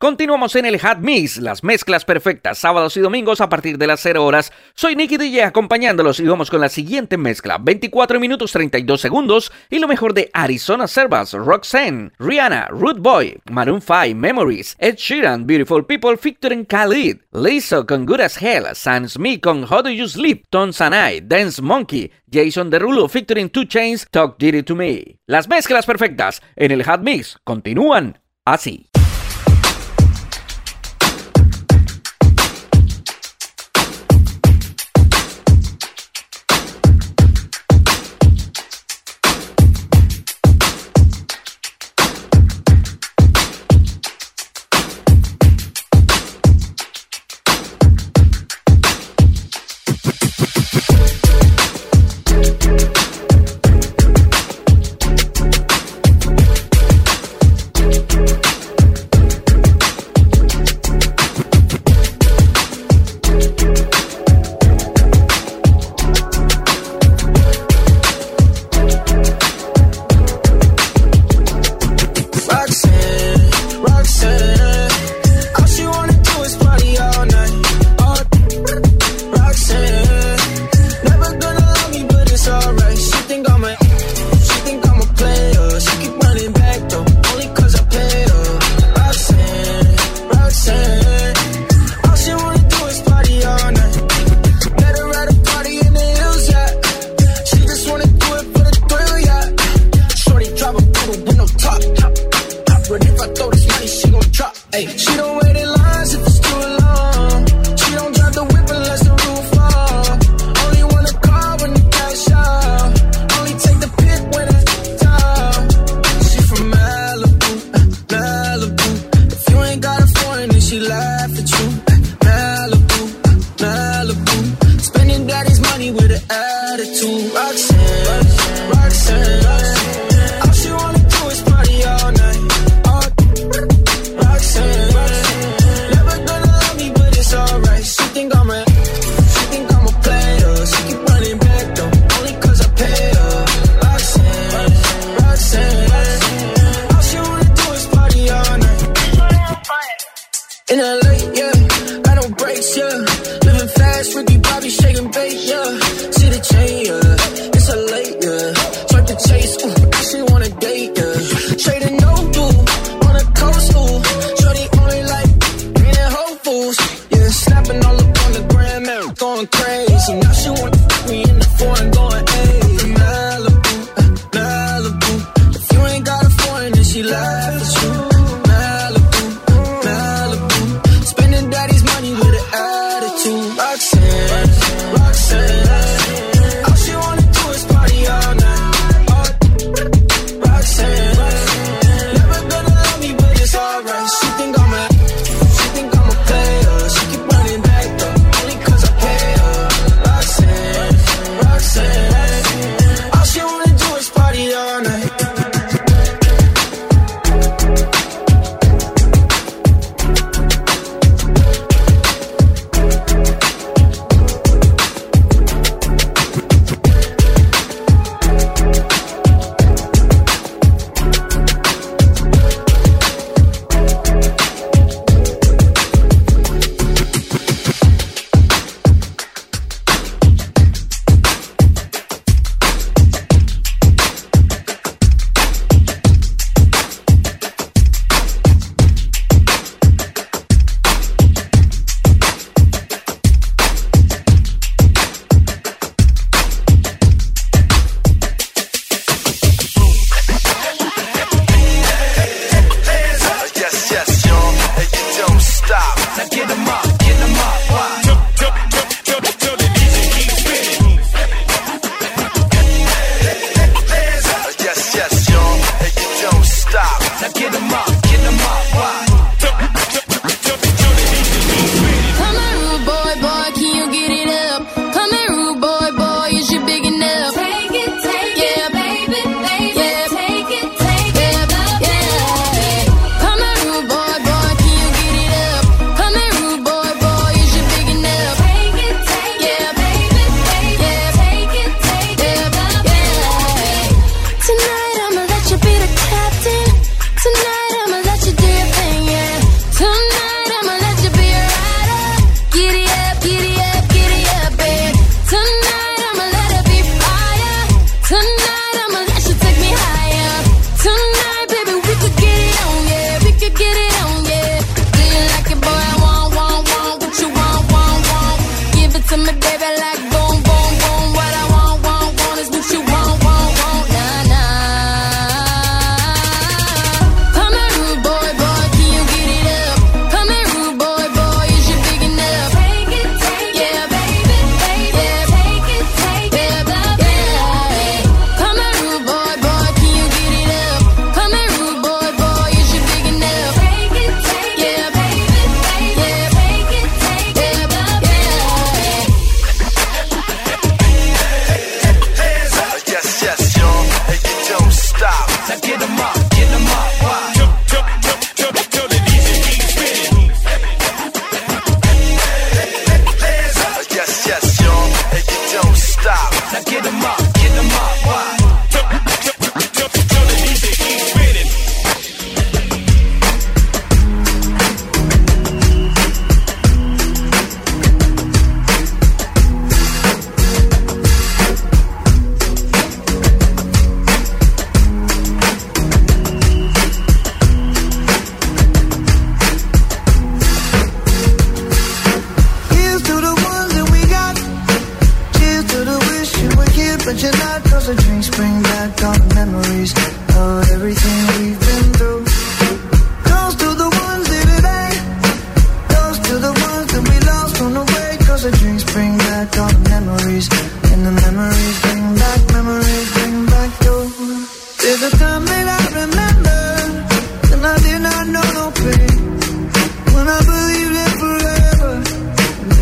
Continuamos en el Hot Mix, las mezclas perfectas, sábados y domingos a partir de las 0 horas. Soy Nicky DJ acompañándolos y vamos con la siguiente mezcla, 24 minutos 32 segundos y lo mejor de Arizona Servas, Roxanne, Rihanna, Root Boy, Maroon 5, Memories, Ed Sheeran, Beautiful People featuring Khalid, Lizzo con Good as Hell, Sam Smith con How Do You Sleep, Tom Sanai, Dance Monkey, Jason Derulo featuring Two Chains, Talk It To Me. Las mezclas perfectas en el Hot Mix continúan así.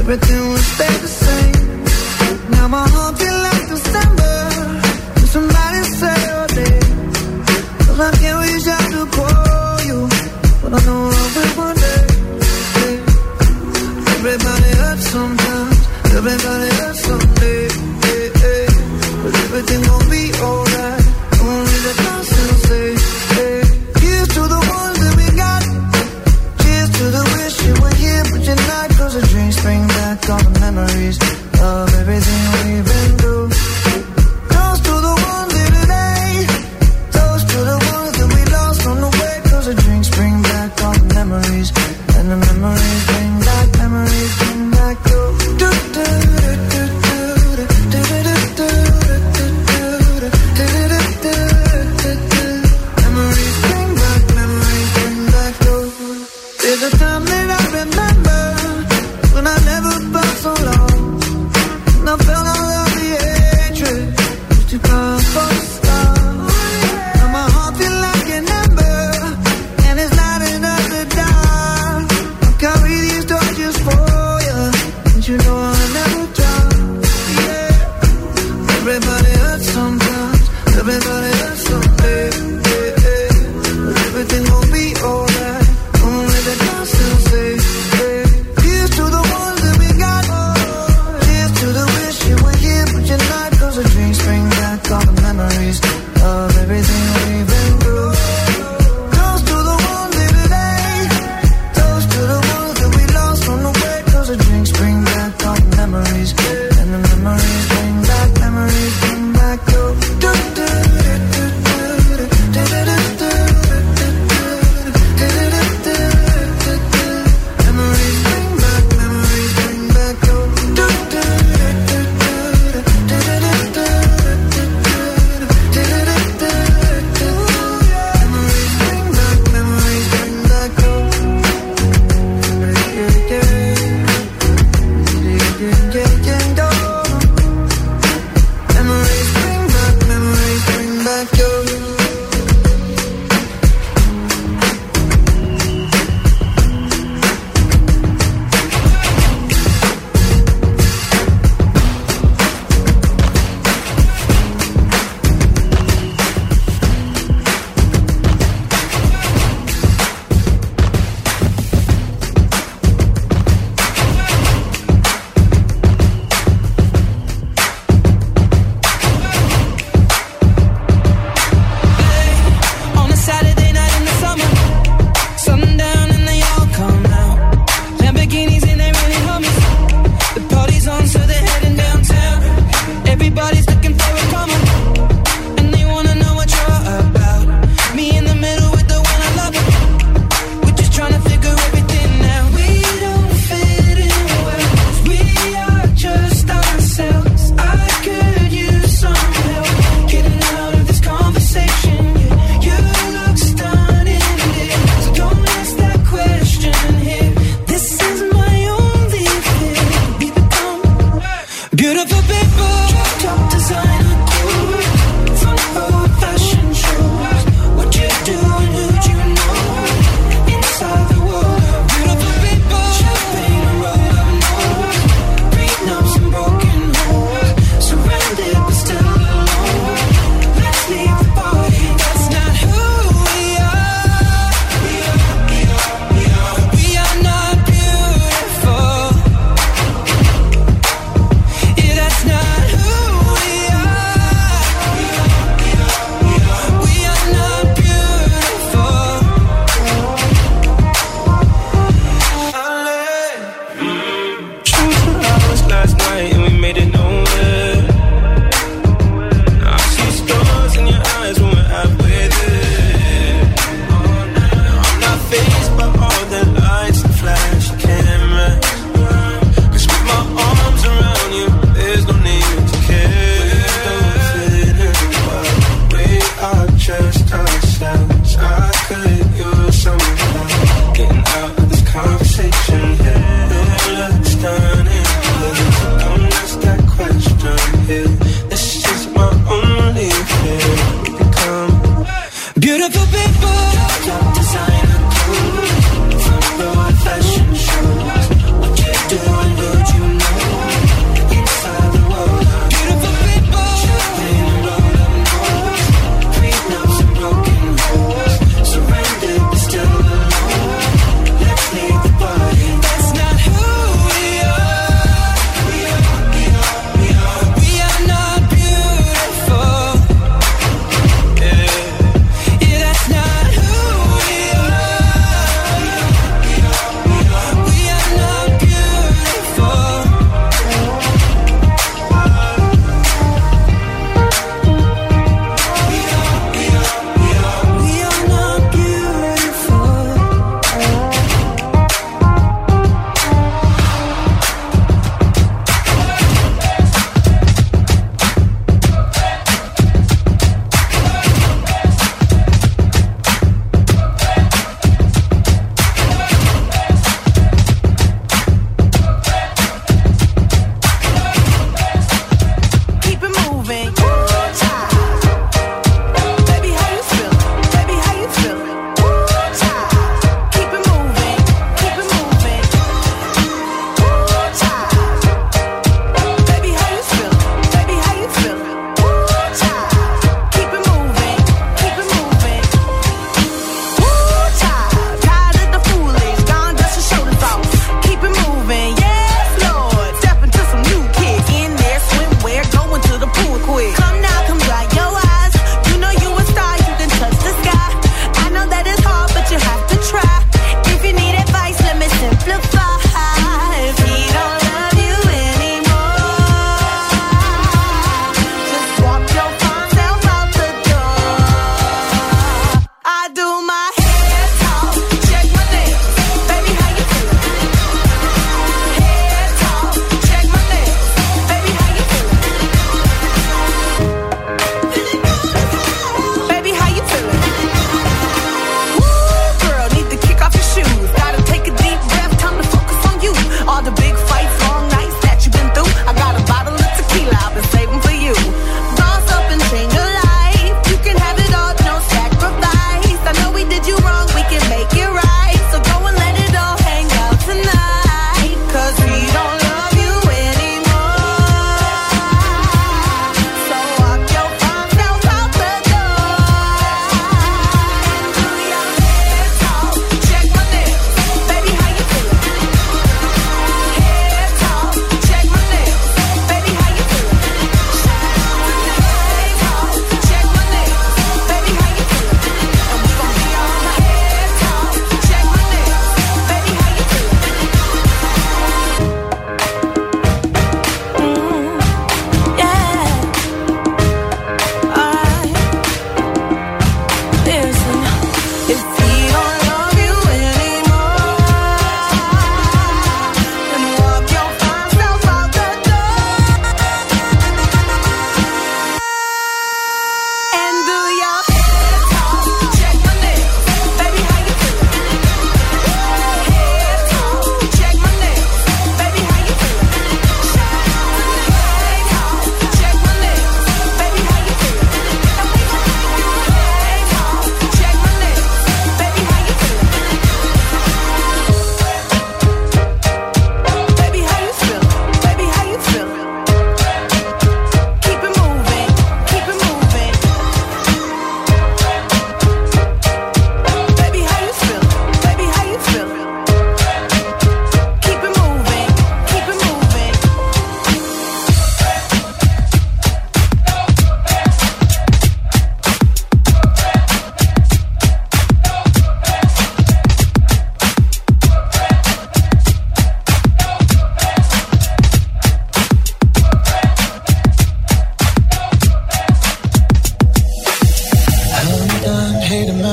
Everything would stay the same. Now my heart feels like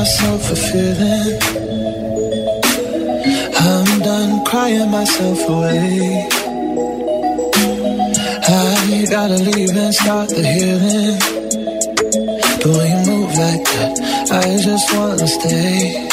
myself a feeling. I'm done crying myself away. I gotta leave and start the healing. The way you move like that, I just wanna stay.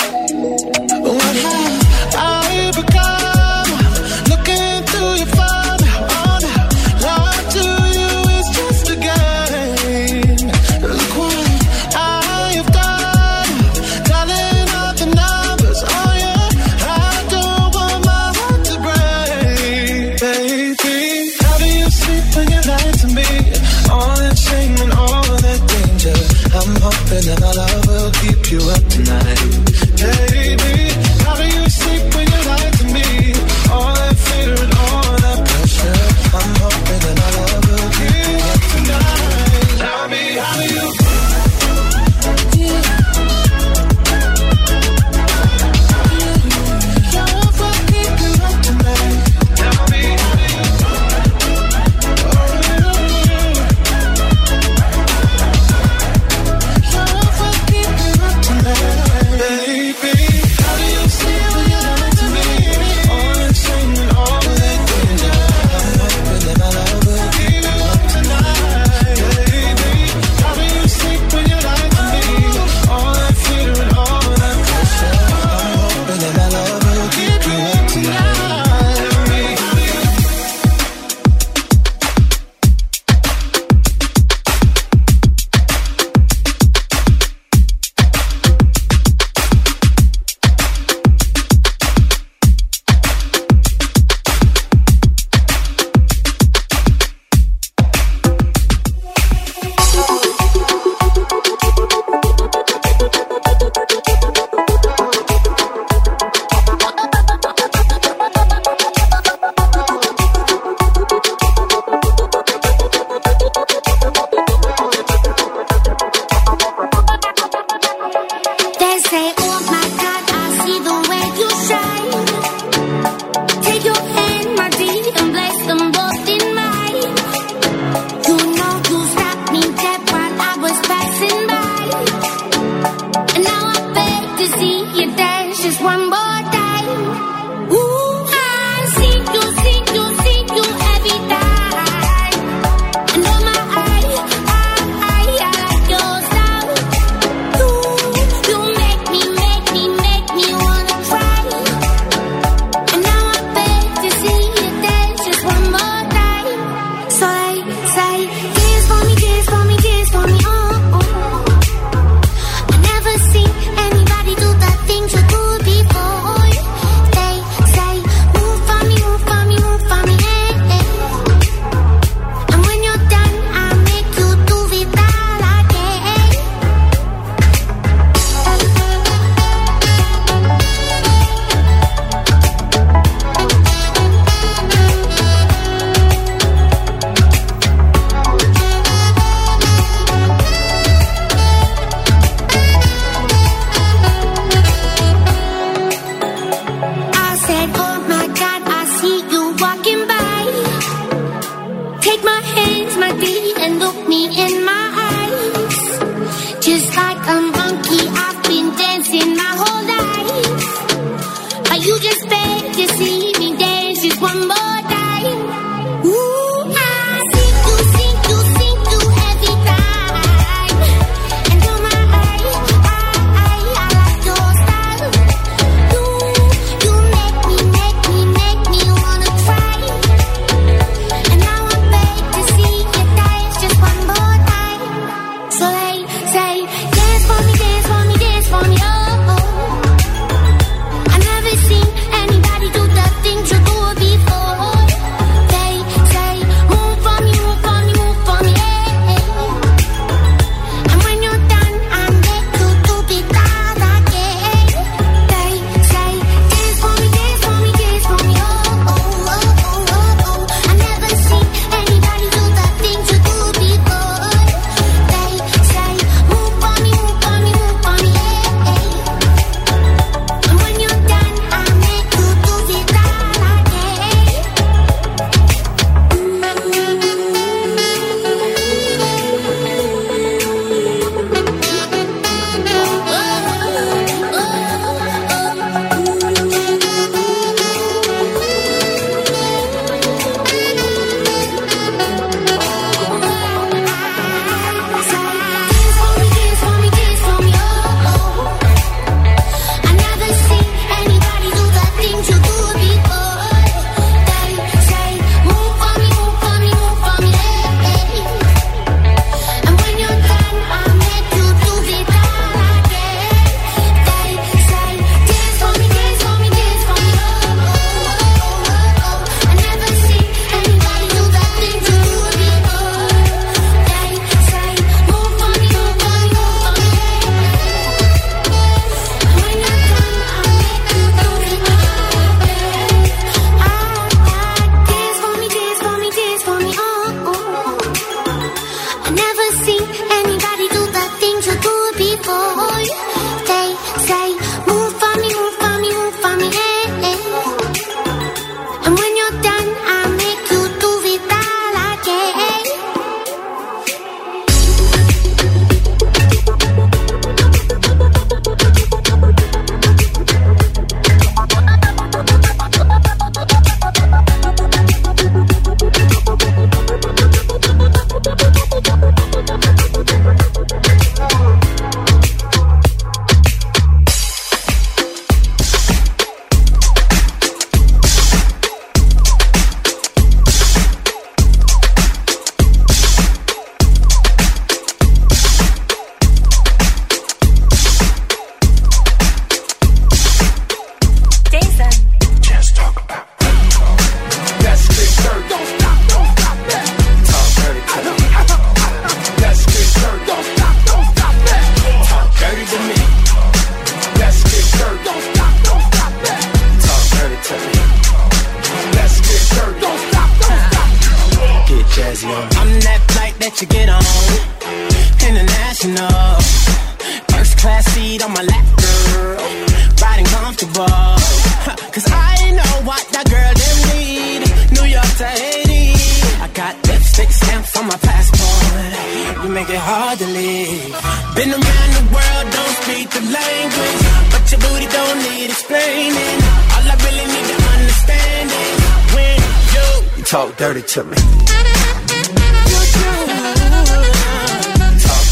dirty to me. Talk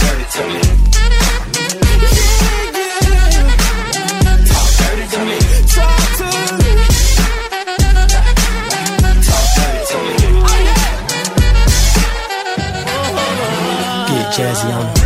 dirty to me. Talk dirty to me. To. Talk dirty to me. Get jazzy on.